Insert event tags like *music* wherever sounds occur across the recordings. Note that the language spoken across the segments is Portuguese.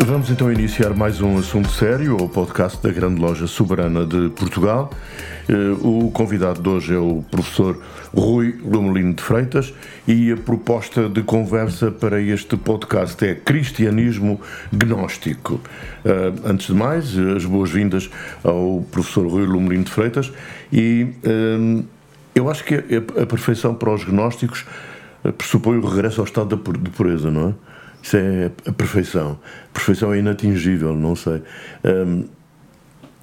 Vamos então iniciar mais um assunto sério, o podcast da Grande Loja Soberana de Portugal. Eh, o convidado de hoje é o professor Rui Lumelino de Freitas e a proposta de conversa para este podcast é Cristianismo Gnóstico. Eh, antes de mais, as boas-vindas ao professor Rui Lumelino de Freitas e eh, eu acho que a perfeição para os gnósticos pressupõe o regresso ao estado de pureza, não é? Isso é a perfeição. A perfeição é inatingível, não sei. Um,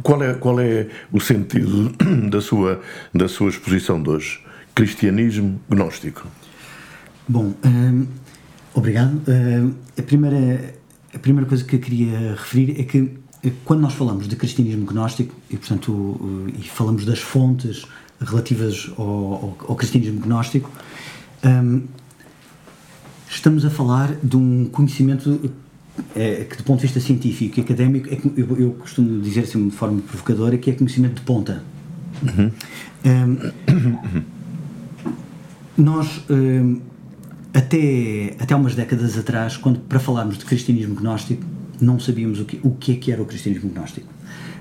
qual, é, qual é o sentido *clears throat* da sua, da sua exposição de hoje? Cristianismo gnóstico. Bom, um, obrigado. Um, a, primeira, a primeira coisa que eu queria referir é que eh, quando nós falamos de cristianismo gnóstico, e portanto e falamos das fontes relativas ao, ao, ao cristianismo gnóstico, um, estamos a falar de um conhecimento é, que, do ponto de vista científico e académico, é, eu, eu, costumo dizer assim de forma provocadora, que é conhecimento de ponta. Uhum. Um, nós, um, até, até umas décadas atrás, quando para falarmos de cristianismo gnóstico, não sabíamos o que, o que é que era o cristianismo gnóstico.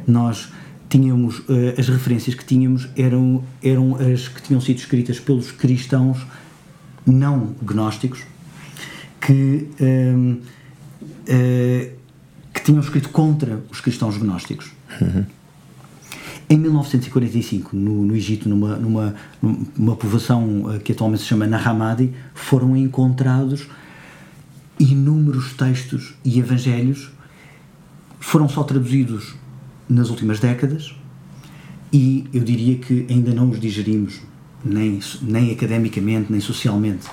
Nós tínhamos, uh, as referências que tínhamos eram, eram as que tinham sido escritas pelos cristãos não gnósticos, que, um, uh, eh, que tinham escrito contra os cristãos gnósticos. Uhum. Em 1945, no, no Egito, numa, numa, numa povoação eh, que atualmente se chama Nahamadi, foram encontrados inúmeros textos e evangelhos, foram só traduzidos nas últimas décadas e eu diria que ainda não os digerimos, nem, nem academicamente, nem socialmente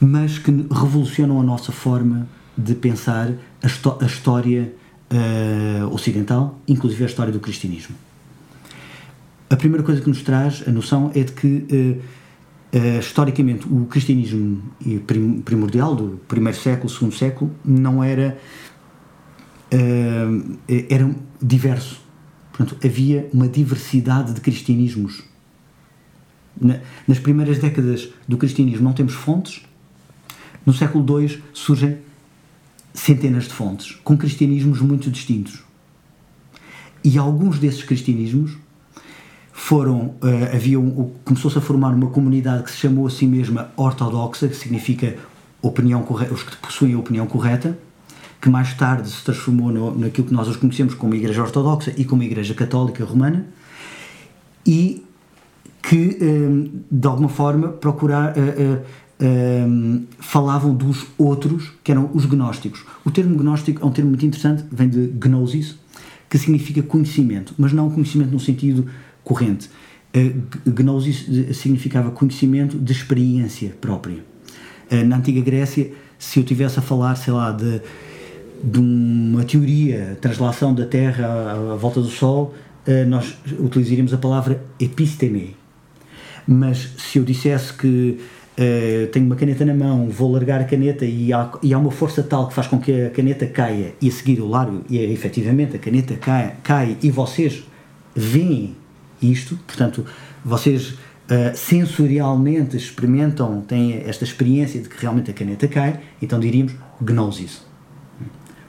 mas que revolucionam a nossa forma de pensar a, a história uh, ocidental, inclusive a história do cristianismo. A primeira coisa que nos traz a noção é de que, uh, uh, historicamente, o cristianismo primordial do primeiro século, segundo século, não era. era diverso. Portanto, havia uma diversidade de cristianismos. Na, nas primeiras décadas do cristianismo não temos fontes, no século II surgem centenas de fontes, com cristianismos muito distintos. E alguns desses cristianismos foram, uh, havia um, começou-se a formar uma comunidade que se chamou a si mesma ortodoxa, que significa opinião correta, os que possuem a opinião correta, que mais tarde se transformou no, naquilo que nós os conhecemos como Igreja Ortodoxa e como Igreja Católica Romana, e que, um, eh, de alguma forma, procurar, uh, uh, um, falavam dos outros, que eram os gnósticos. O termo gnóstico é um termo muito interessante, vem de gnosis, que significa conhecimento, mas não conhecimento no sentido corrente. Uh, gnosis significava conhecimento de experiência própria. Uh, na antiga Grécia, se eu tivesse a falar, sei lá, de, de uma teoria, translação da Terra à, à volta do Sol, uh, nós utilizaríamos a palavra episteme. Mas se eu dissesse que Uh, tenho uma caneta na mão, vou largar a caneta e há, e há uma força tal que faz com que a caneta caia e a seguir o largo e efetivamente a caneta cai, cai e vocês veem isto, portanto, vocês uh, sensorialmente experimentam, têm esta experiência de que realmente a caneta cai, então diríamos gnosis.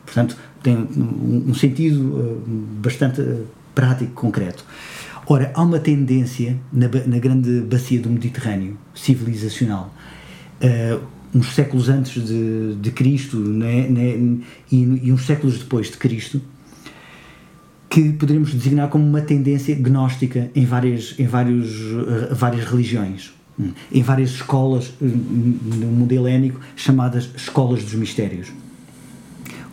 Portanto, tem um, um sentido uh, bastante prático, concreto. Ora, há uma tendência na, na grande bacia do Mediterrâneo civilizacional, uh, uns séculos antes de, de Cristo né, né, e, e, uns séculos depois de Cristo, que poderíamos designar como uma tendência gnóstica em várias, em vários, uh, várias religiões, hum, em várias escolas uh, no mundo helénico chamadas escolas dos mistérios,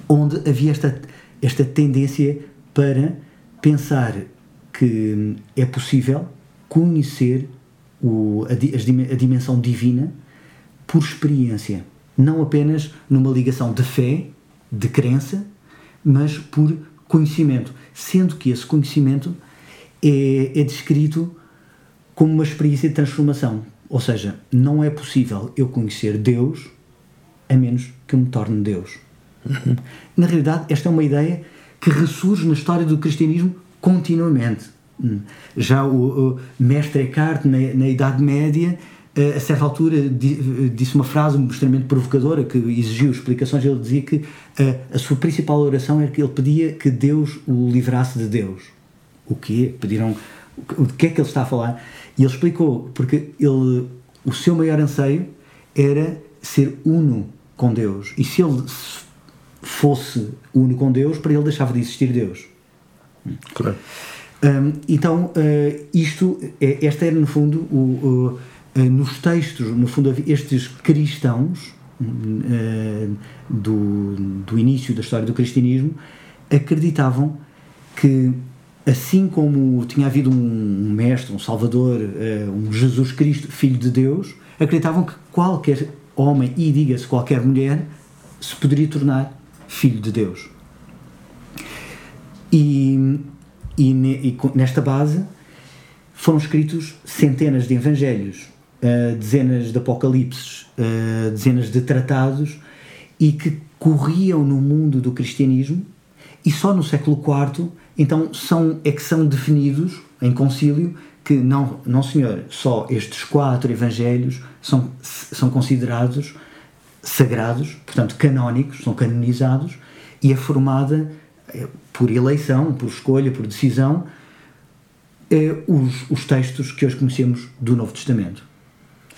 onde havia esta, esta tendência para pensar que é possível conhecer o, a, a dimensão divina por experiência, não apenas numa ligação de fé, de crença, mas por conhecimento, sendo que esse conhecimento é, é descrito como uma experiência de transformação. Ou seja, não é possível eu conhecer Deus a menos que eu me torne Deus. Uhum. Na realidade, esta é uma ideia que ressurge na história do cristianismo continuamente. Hum. Já o, o mestre Eckhart, na, na Idade Média, eh, a certa altura disse uma frase extremamente provocadora que exigiu explicações. Ele dizia que a, eh, a sua principal oração era que ele pedia que Deus o livrasse de Deus. O quê? Pediram. O que é que ele está a falar? E ele explicou, porque ele, o seu maior anseio era ser uno com Deus. E se ele fosse uno com Deus, para ele deixava de existir Deus. Claro. Um, então, uh, isto, é, esta era no fundo, o, o, uh, nos textos, no fundo, estes cristãos uh, do, do início da história do cristianismo acreditavam que, assim como tinha havido um mestre, um salvador, um Jesus Cristo, filho de Deus, acreditavam que qualquer homem, e diga-se qualquer mulher, se poderia tornar filho de Deus. E e, e nesta base foram escritos centenas de evangelhos, uh, dezenas de apocalipses, uh, dezenas de tratados e que corriam no mundo do cristianismo e só no século IV então são, é que são definidos em concílio que não, não senhor, só estes quatro evangelhos são, são considerados sagrados, portanto canónicos, são canonizados e é formada eh, por eleição, por escolha, por decisão, eh, os, os textos que hoje conhecemos do Novo Testamento.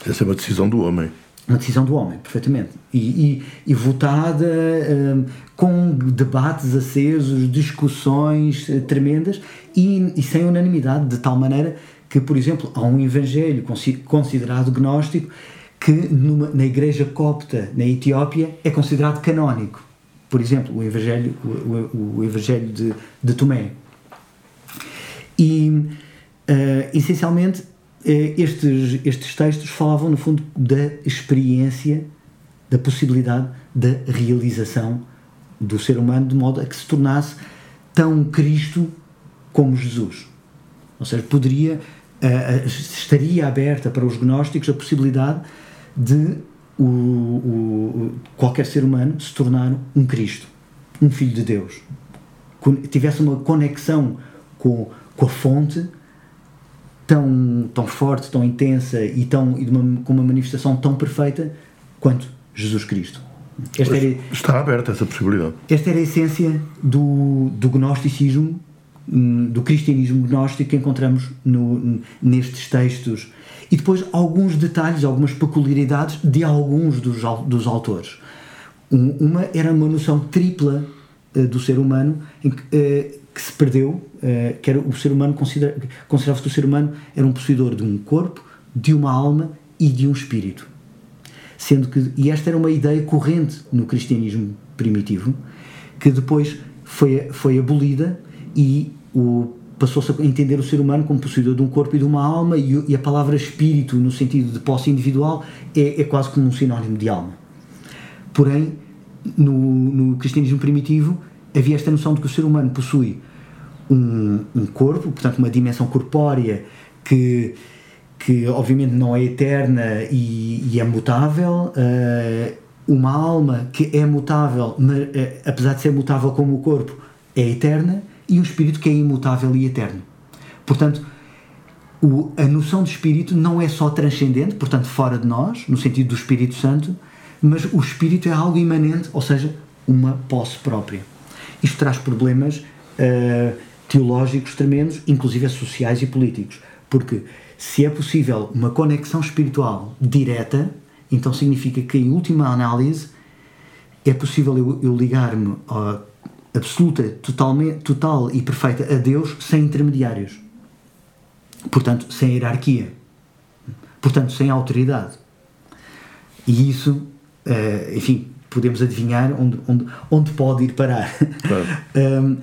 Essa é uma decisão do homem. Uma decisão do homem, perfeitamente. E, e, e votada eh, com debates acesos, discussões eh, tremendas e, e, sem unanimidade, de tal maneira que, por exemplo, há um evangelho considerado gnóstico que numa, na igreja copta na Etiópia é considerado canónico por exemplo, o Evangelho, o, o, evangelho de, de Tomé. E, uh, essencialmente, uh, estes, estes textos falavam, no fundo, da experiência, da possibilidade da realização do ser humano, de modo a que se tornasse tão Cristo como Jesus. Ou seja, poderia, uh, estaria aberta para os gnósticos a possibilidade de o, o, qualquer ser humano se tornar um Cristo, um Filho de Deus. Tivesse uma conexão com, com a fonte tão, tão forte, tão intensa e, tão, e uma, com uma manifestação tão perfeita quanto Jesus Cristo. Esta era, está aberta essa possibilidade. Esta era a essência do, do gnosticismo, hum, do cristianismo gnóstico que encontramos no, nestes textos e depois alguns detalhes, algumas peculiaridades de alguns dos, dos autores. Um, uma era uma noção tripla uh, do ser humano em que, uh, que se perdeu, uh, que era o ser humano considera, considerava que o ser humano era um possuidor de um corpo, de uma alma e de um espírito. Sendo que, e esta era uma ideia corrente no cristianismo primitivo, que depois foi, foi abolida e o passou-se a entender o ser humano como possuidor de um corpo e de uma alma, e, e a palavra espírito, no sentido de posse individual, é, é, quase como um sinónimo de alma. Porém, no, no, cristianismo primitivo, havia esta noção de que o ser humano possui um, um corpo, portanto, uma dimensão corpórea que, que obviamente não é eterna e, e é mutável. Uh, uma alma que é mutável, mas, uh, apesar de ser mutável como o corpo, é eterna e um espírito que é imutável e eterno. Portanto, o, a noção de espírito não é só transcendente, portanto, fora de nós, no sentido do Espírito Santo, mas o espírito é algo imanente, ou seja, uma posse própria. Isto traz problemas uh, teológicos tremendos, inclusive sociais e políticos, porque se é possível uma conexão espiritual direta, então significa que, em última análise, é possível eu, eu ligar-me absoluta, totalmente, total e perfeita a Deus sem intermediários. Portanto, sem hierarquia. Portanto, sem autoridade. E isso, uh, enfim, podemos adivinhar onde, onde, onde pode ir parar. Claro. *laughs* um,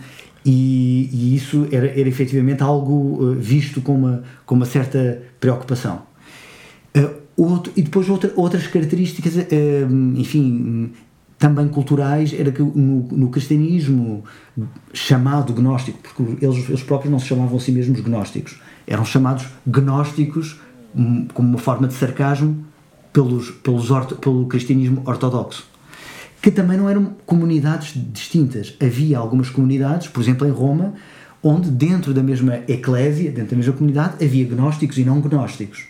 e, e isso era, era efetivamente algo uh, visto com uma, com uma certa preocupação. Uh, outro, e depois outra, outras características, uh, enfim, também culturais, era que no, no, cristianismo chamado gnóstico, porque eles, eles próprios não se chamavam a si mesmos gnósticos, eram chamados gnósticos um, como uma forma de sarcasmo pelos, pelos orto, pelo cristianismo ortodoxo que também não eram comunidades distintas. Havia algumas comunidades, por exemplo em Roma, onde dentro da mesma eclésia, dentro da mesma comunidade, havia gnósticos e não gnósticos.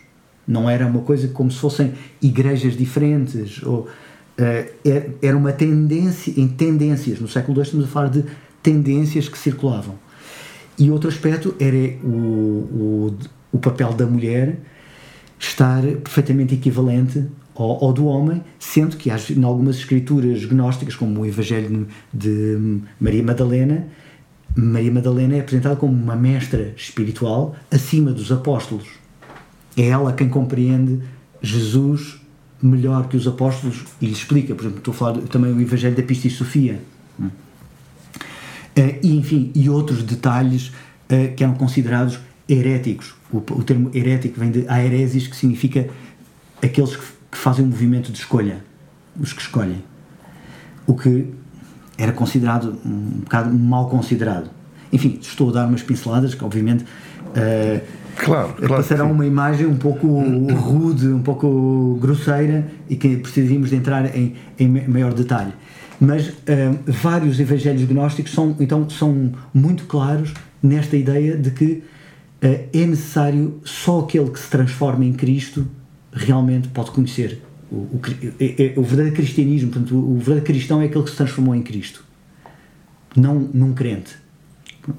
Não era uma coisa como se fossem igrejas diferentes. Ou, era uma tendência, em tendências. No século II estamos a falar de tendências que circulavam. E outro aspecto era o, o, o papel da mulher estar perfeitamente equivalente ou, ou, do homem, sendo que em algumas escrituras gnósticas, como o Evangelho de Maria Madalena, Maria Madalena é apresentada como uma mestra espiritual acima dos apóstolos. É ela quem compreende Jesus melhor que os apóstolos e lhe explica. Por exemplo, estou a falar também do Evangelho da Pista e Sofia. Uh, e, enfim, e outros detalhes uh, que eram considerados heréticos. O, o termo herético vem de aeresis, que significa aqueles que que fazem um movimento de escolha, os que escolhem. O que era considerado um bocado mal considerado. Enfim, estou a dar umas pinceladas que, obviamente, uh, claro, claro passarão uma imagem um pouco rude, um pouco grosseira e que precisaríamos de entrar em, em maior detalhe. Mas uh, vários evangelhos gnósticos são, então, são muito claros nesta ideia de que uh, é necessário só aquele que se transforma em Cristo realmente pode conhecer o, o, é, é, o verdadeiro cristianismo, portanto, o, o verdadeiro cristão é aquele que se transformou em Cristo, não num crente.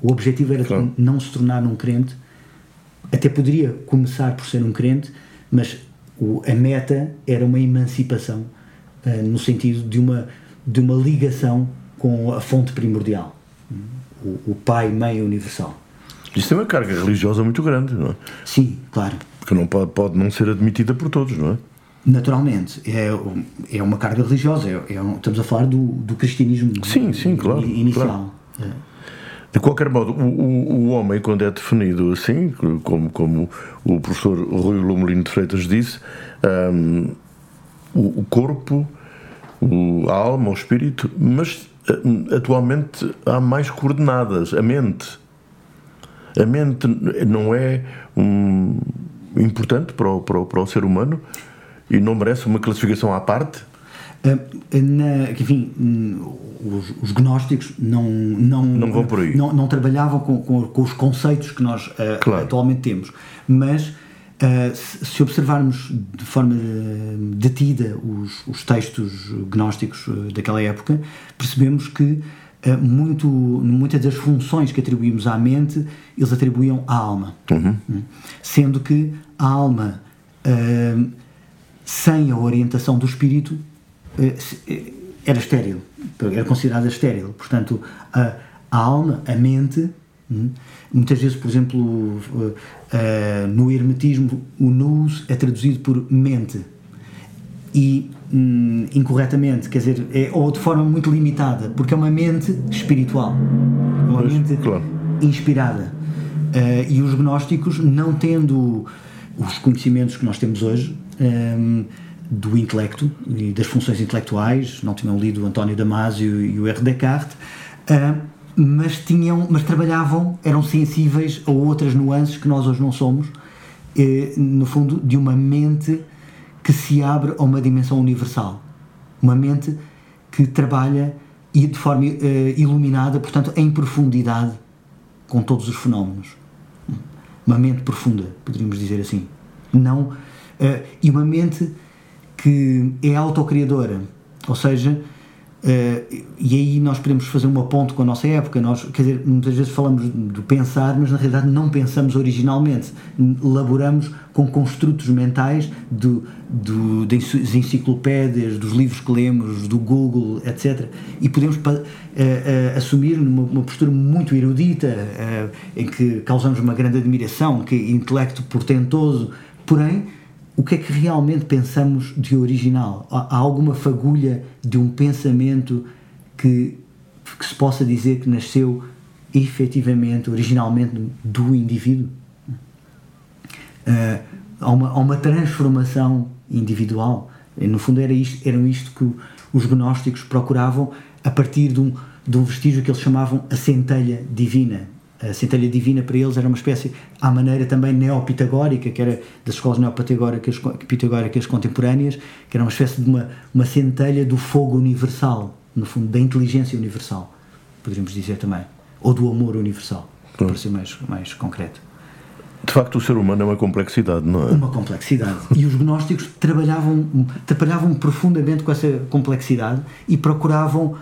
O objetivo era claro. não se tornar um crente, até poderia começar por ser um crente, mas o, a meta era uma emancipação, uh, no sentido de uma, de uma ligação com a fonte primordial, o, o Pai, Mãe Universal. Isso tem uma carga religiosa muito grande, não é? Sim, claro que não pode, pode não ser admitida por todos, não é? Naturalmente, é, é uma carga religiosa, é, é estamos a falar do, do cristianismo sim, sim, claro, inicial. Claro. De qualquer modo, o, o, o, homem, quando é definido assim, como, como o professor Rui Lumelino de Freitas disse, um, o, o, corpo, a alma, o espírito, mas hum, atualmente há mais coordenadas, a mente. A mente não é um, importante para o, para para o ser humano e não merece uma classificação à parte? Uh, na, enfim, os, os, gnósticos não, não, não, vão por aí. não, não trabalhavam com, com, com, os conceitos que nós uh, claro. atualmente temos, mas uh, se, se, observarmos de forma detida os, os textos gnósticos daquela época, percebemos que muito, muitas das funções que atribuímos à mente, eles atribuíam à alma. Uhum. Hum. Sendo que a alma, uh, sem a orientação do espírito, uh, era estéril, era considerada estéril. Portanto, a, a alma, a mente, hum, muitas vezes, por exemplo, uh, no hermetismo, o nous é traduzido por mente. E hum, incorretamente, quer dizer, é, ou de forma muito limitada, porque é uma mente espiritual, uma pois, mente claro. inspirada. Uh, e os gnósticos, não tendo os conhecimentos que nós temos hoje um, ehm, do intelecto e das funções intelectuais, não tinham lido António Damasio e o R. Descartes, uh, mas tinham, mas trabalhavam, eram sensíveis a outras nuances que nós hoje não somos, uh, no fundo, de uma mente que se abre a uma dimensão universal. Uma mente que trabalha e de forma uh, iluminada, portanto, em profundidade com todos os fenómenos. Uma mente profunda, poderíamos dizer assim. Não, uh, e uma mente que é autocriadora, ou seja, Uh, e aí nós podemos fazer uma ponte com a nossa época. Nós, quer dizer, muitas vezes falamos do pensar, mas na realidade não pensamos originalmente. Laboramos com construtos mentais do, do, das enciclopédias, dos livros que lemos, do Google, etc. E podemos uh, uh, assumir uma, uma, postura muito erudita, em que causamos uma grande admiração, que é intelecto portentoso, porém o que é que realmente pensamos de original? Há alguma fagulha de um pensamento que, que se possa dizer que nasceu efetivamente, originalmente, do indivíduo. Uh, há, uma, há uma transformação individual. No fundo, era isto, eram isto que os gnósticos procuravam a partir de um, de um vestígio que eles chamavam a centelha divina. A centelha divina para eles era uma espécie, à maneira também neopitagórica, que era das escolas neopitagóricas pitagóricas contemporâneas, que era uma espécie de uma, uma centelha do fogo universal, no fundo, da inteligência universal, poderíamos dizer também. Ou do amor universal, para ser mais, mais concreto. De facto, o ser humano é uma complexidade, não é? Uma complexidade. E os gnósticos trabalhavam, trabalhavam profundamente com essa complexidade e procuravam uh,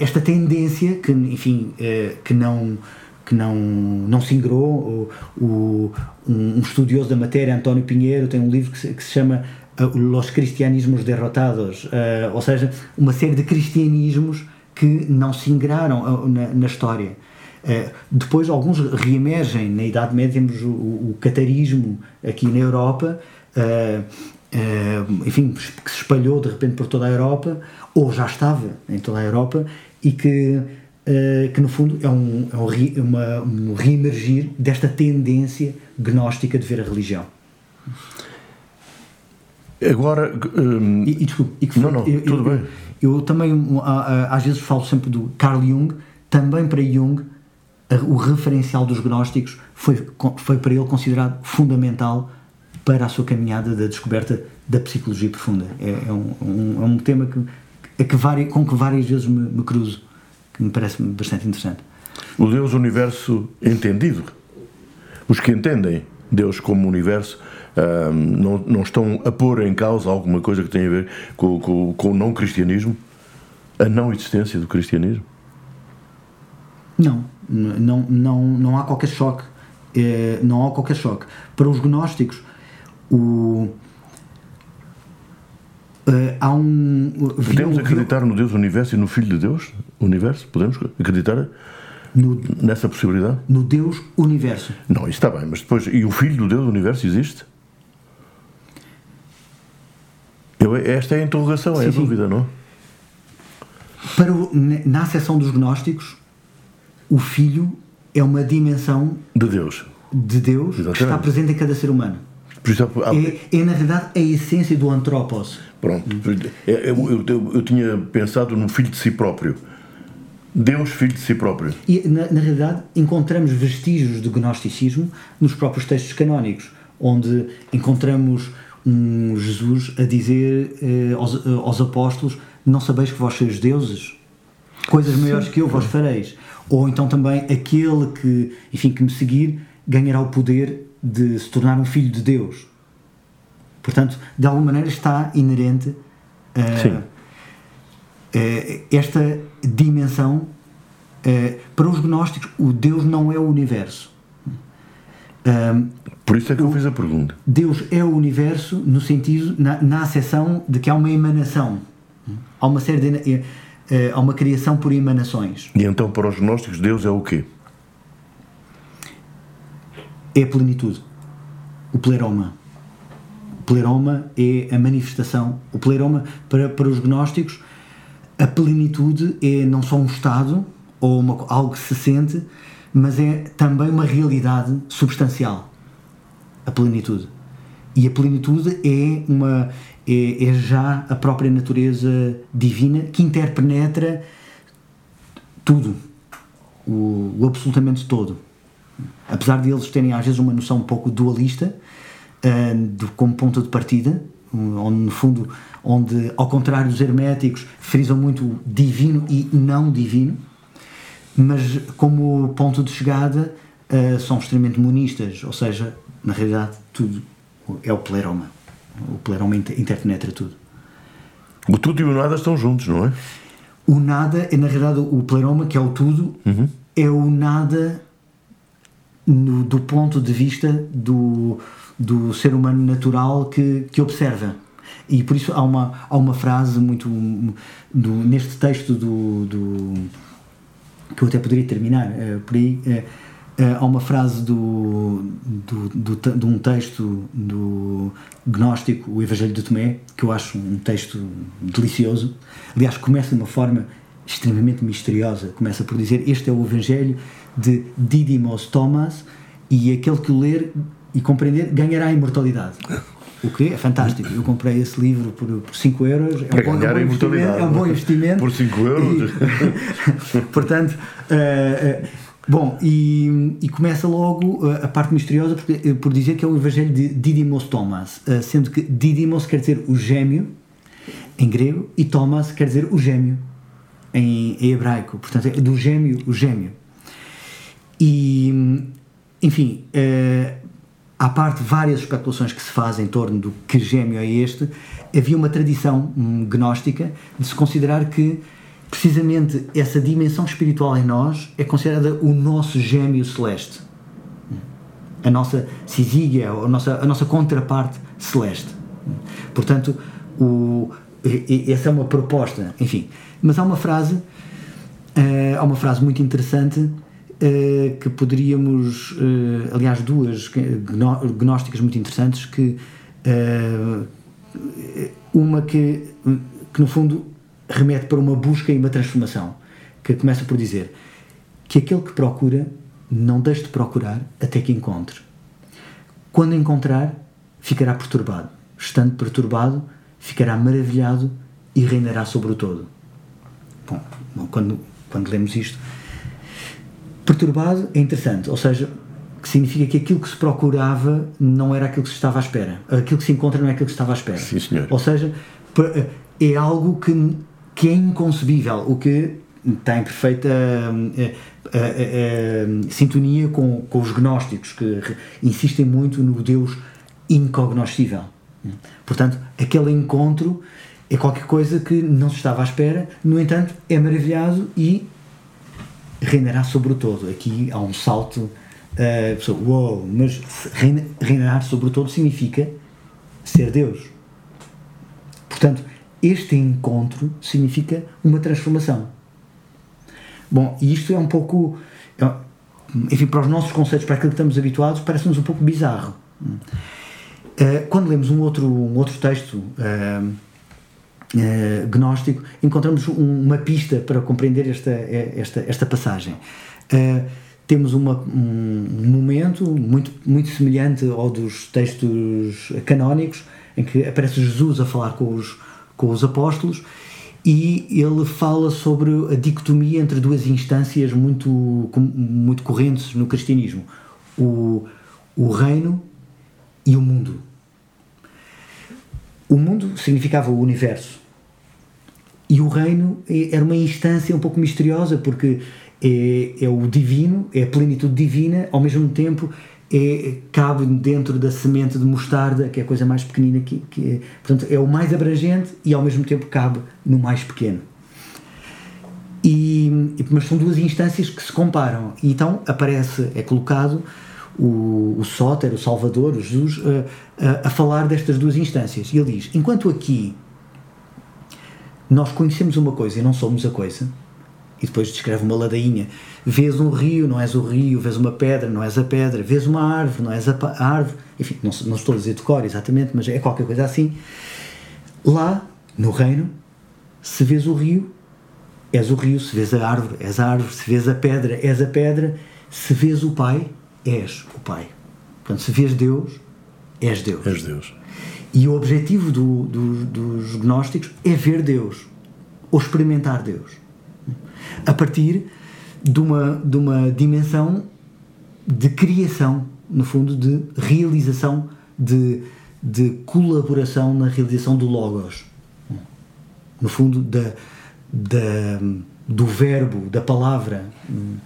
esta tendência que, enfim, uh, que não que não, não se ingrou. O, o, um estudioso da matéria, António Pinheiro, tem um livro que se, que se chama uh, Los Cristianismos Derrotados, ou seja, uma série de cristianismos que não se ingraram na, na história. Uh, depois, alguns reemergem. Na Idade Média, temos o, o catarismo aqui na Europa, uh, uh, enfim, que se espalhou de repente por toda a Europa, ou já estava em toda a Europa, e que, que no fundo é um, é um, re, uma, um reemergir desta tendência gnóstica de ver a religião. Agora. Um... E, e, desculpe, e foi, não, não, eu, tudo eu, bem. Eu, eu também, às vezes, falo sempre do Carl Jung, também para Jung o referencial dos gnósticos foi, foi para ele considerado fundamental para a sua caminhada da descoberta da psicologia profunda. É, é um, um, é um tema que, é que vari, com que várias vezes me, me cruzo, que me parece bastante interessante. O Deus universo entendido. Os que entendem Deus como universo um, não, não estão a pôr em causa alguma coisa que tenha a ver com, com, com o não cristianismo, a não existência do cristianismo? Não, não, não, não há qualquer choque. É, não há qualquer choque. Para os gnósticos, o, há um. Podemos acreditar no Deus Universo e no Filho de Deus? Universo? Podemos acreditar no, nessa possibilidade? No Deus Universo. Não, isso está bem, mas depois. E o Filho do Deus Universo existe? Eu, esta é a interrogação, sim, é a sim. dúvida, não? Para o, na acessão dos gnósticos, o Filho é uma dimensão de Deus, de Deus que está presente em cada ser humano. Exemplo, há... é, é, na verdade, a essência do antropos. Pronto. Eu, eu, eu, eu, tinha pensado no filho de si próprio. Deus, filho de si próprio. E, na, na realidade, encontramos vestígios do gnosticismo nos próprios textos canónicos, onde encontramos um Jesus a dizer eh, aos, eh, aos apóstolos: Não sabeis que vós sois deuses? Coisas maiores Sim. que eu vos fareis ou então também aquele que, enfim, que me seguir ganhará o poder de se tornar um filho de Deus. Portanto, de alguma maneira está inerente uh, uh, esta dimensão. Uh, para os gnósticos, o Deus não é o universo. Por isso é que eu fiz a pergunta. Deus é o universo no sentido, na, na acessão de que há uma emanação. Há uma série de a uma criação por emanações. E então, para os gnósticos, Deus é o quê? É a plenitude. O pleroma. O pleroma é a manifestação. O pleroma, para, para os gnósticos, a plenitude é não só um estado ou uma, algo que se sente, mas é também uma realidade substancial. A plenitude. E a plenitude é uma é, é já a própria natureza divina que interpenetra tudo, o, o, absolutamente todo. Apesar de eles terem às vezes uma noção um pouco dualista, uh, de, como ponto de partida, onde no fundo, onde ao contrário dos herméticos frisam muito divino e não divino, mas como ponto de chegada uh, são extremamente monistas, ou seja, na realidade tudo é o pleroma. O pleroma interpenetra tudo. O tudo e o nada estão juntos, não é? O nada é, na realidade, o pleroma, que é o tudo, uhum. é o nada no, do ponto de vista do, do ser humano natural que, que observa. E por isso há uma, há uma frase muito. Do, neste texto do, do. que eu até poderia terminar uh, por aí. Uh, Uh, há uma frase do, do, do, de um texto do gnóstico, o Evangelho de Tomé, que eu acho um texto delicioso. Aliás, começa de uma forma extremamente misteriosa. Começa por dizer: Este é o Evangelho de Didymos Thomas, e aquele que o ler e compreender ganhará a imortalidade. O que é fantástico. Eu comprei esse livro por 5 euros. É um bom, ganhar é a um bom investimento. imortalidade. É um bom investimento. Por 5 euros. E, *laughs* portanto, eh, eh, bom, e, e começa logo eh, a parte misteriosa por, por dizer que é o Evangelho de Didymos Thomas, eh, sendo que Didymos quer dizer o gêmeo em grego e Thomas quer dizer o gêmeo em, em hebraico. Portanto, é do gêmeo, o gêmeo. E, enfim, eh, à parte várias especulações que se fazem em torno do que gêmeo é este, havia uma tradição hum, gnóstica de se considerar que precisamente essa dimensão espiritual em nós é considerada o nosso gêmeo celeste. A nossa sisígia, a nossa, a nossa contraparte celeste. Portanto, o, essa é uma proposta, enfim. Mas há uma frase, eh, há uma frase muito interessante eh, que poderíamos, eh, aliás, duas gnósticas muito interessantes, que eh, uma que, que no fundo remete para uma busca e uma transformação, que começa por dizer que aquele que procura não deixe de procurar até que encontre. Quando encontrar, ficará perturbado. Estando perturbado, ficará maravilhado e reinará sobre o todo. Bom, quando, quando lemos isto, perturbado é interessante, ou seja, que significa que aquilo que se procurava não era aquilo que se estava à espera. Aquilo que se encontra não é aquilo que se estava à espera. Sim, senhor. Ou seja, é algo que, que é inconcebível, o que está em perfeita hum, eh, eh, eh, sintonia com, com os gnósticos, que insistem muito no Deus incognoscível. Portanto, aquele encontro é qualquer coisa que não se estava à espera, no entanto, é maravilhado e reinará sobre o todo. Aqui há um salto. Uh, pessoa, uou, mas reina- reinar sobre o todo significa ser Deus. Portanto, este encontro significa uma transformação. Bom, e isto é um pouco. é- enfim, para os nossos conceitos, para aquilo que estamos habituados, parece-nos um pouco bizarro. Uh, quando lemos um outro, um outro texto uh, uh, gnóstico, encontramos um- uma pista para compreender esta, esta, esta passagem. Uh, temos uma, um momento muito, muito semelhante ao dos textos canónicos, em que aparece Jesus a falar com os, com os apóstolos e ele fala sobre a dicotomia entre duas instâncias muito, muito correntes no cristianismo: o, o reino e o mundo. O mundo significava o universo. E o reino é- era uma instância um pouco misteriosa, porque é, é o divino, é a plenitude divina, ao mesmo tempo é, cabe dentro da semente de mostarda, que é a coisa mais pequenina que, que é. Portanto, é o mais abrangente e ao mesmo tempo cabe no mais pequeno. E, mas são duas instâncias que se comparam. E então aparece, é colocado o, o Sóter, o Salvador, o Jesus, a falar destas duas instâncias. E ele diz: enquanto aqui nós conhecemos uma coisa e não somos a coisa, e depois descreve uma ladainha. Vês um rio, não és o rio, vês uma pedra, não és a pedra, vês uma árvore, não és a a árvore. Enfim, não, não estou a dizer de cor exatamente, mas é qualquer coisa assim. Lá, no reino, se vês o rio, és o rio, se vês a árvore, és a árvore, se vês a pedra, és a pedra, se vês o Pai, és o Pai. Portanto, se vês Deus, és Deus. És Deus. E o objetivo do- do- dos gnósticos é ver Deus, ou experimentar Deus, a partir de uma, de uma dimensão de criação, no fundo, de realização, de, de colaboração na realização do Logos. No fundo, da, da, do verbo, da palavra, hum,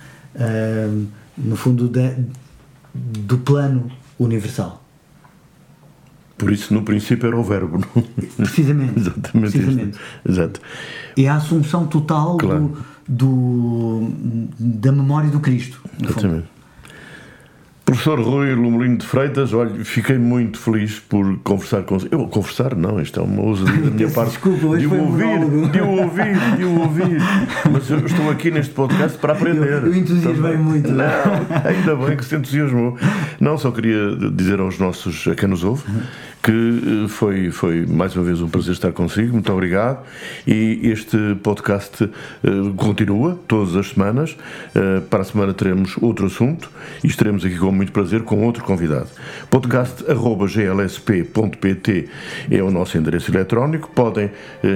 no fundo, da, do plano universal. Por isso, no princípio, era o verbo. Não? Precisamente. *laughs* Exatamente. precisamente. Exato. É a assunção total Claro. do, do- da memória do Cristo. no fundo. Professor Rui Lumelino de Freitas, olha, fiquei muito feliz por conversar com Eu conversar, não, isto é uma ousadia da minha parte. desculpa, hoje de foi um ouvir, monólogo. de o ouvir, de o ouvir. Mas eu estou aqui neste podcast para aprender. Eu- eu entusiasmei muito. Não, ainda bem que se entusiasmou. Não, só queria dizer aos nossos, a quem nos ouve, que foi, foi mais uma vez um prazer estar consigo. Muito obrigado. E este podcast continua todas as semanas. para a semana teremos outro assunto e estaremos aqui com muito prazer com outro convidado. podcast.glsp.pt é o nosso endereço eletrónico. Podem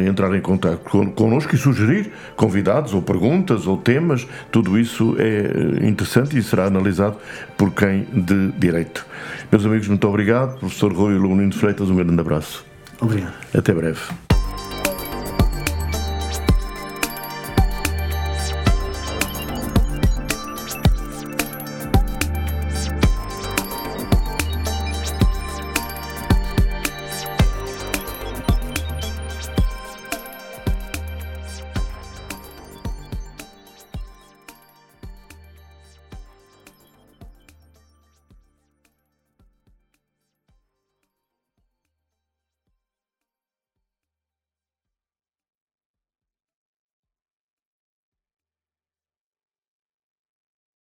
entrar em contato connosco e sugerir convidados ou perguntas ou temas. Tudo isso é interessante e será analisado por quem de direito. Meus amigos, muito obrigado. Professor Rui Lunino Freitas, um grande abraço. Obrigado. Até breve.